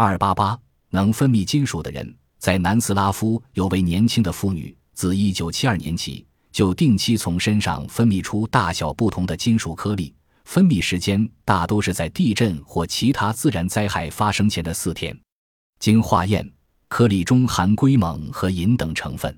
二八八能分泌金属的人在南斯拉夫有位年轻的妇女自一九七二年起就定期从身上分泌出大小不同的金属颗粒分泌时间大都是在地震或其他自然灾害发生前的四天。经化验颗粒中含硅锰和银等成分。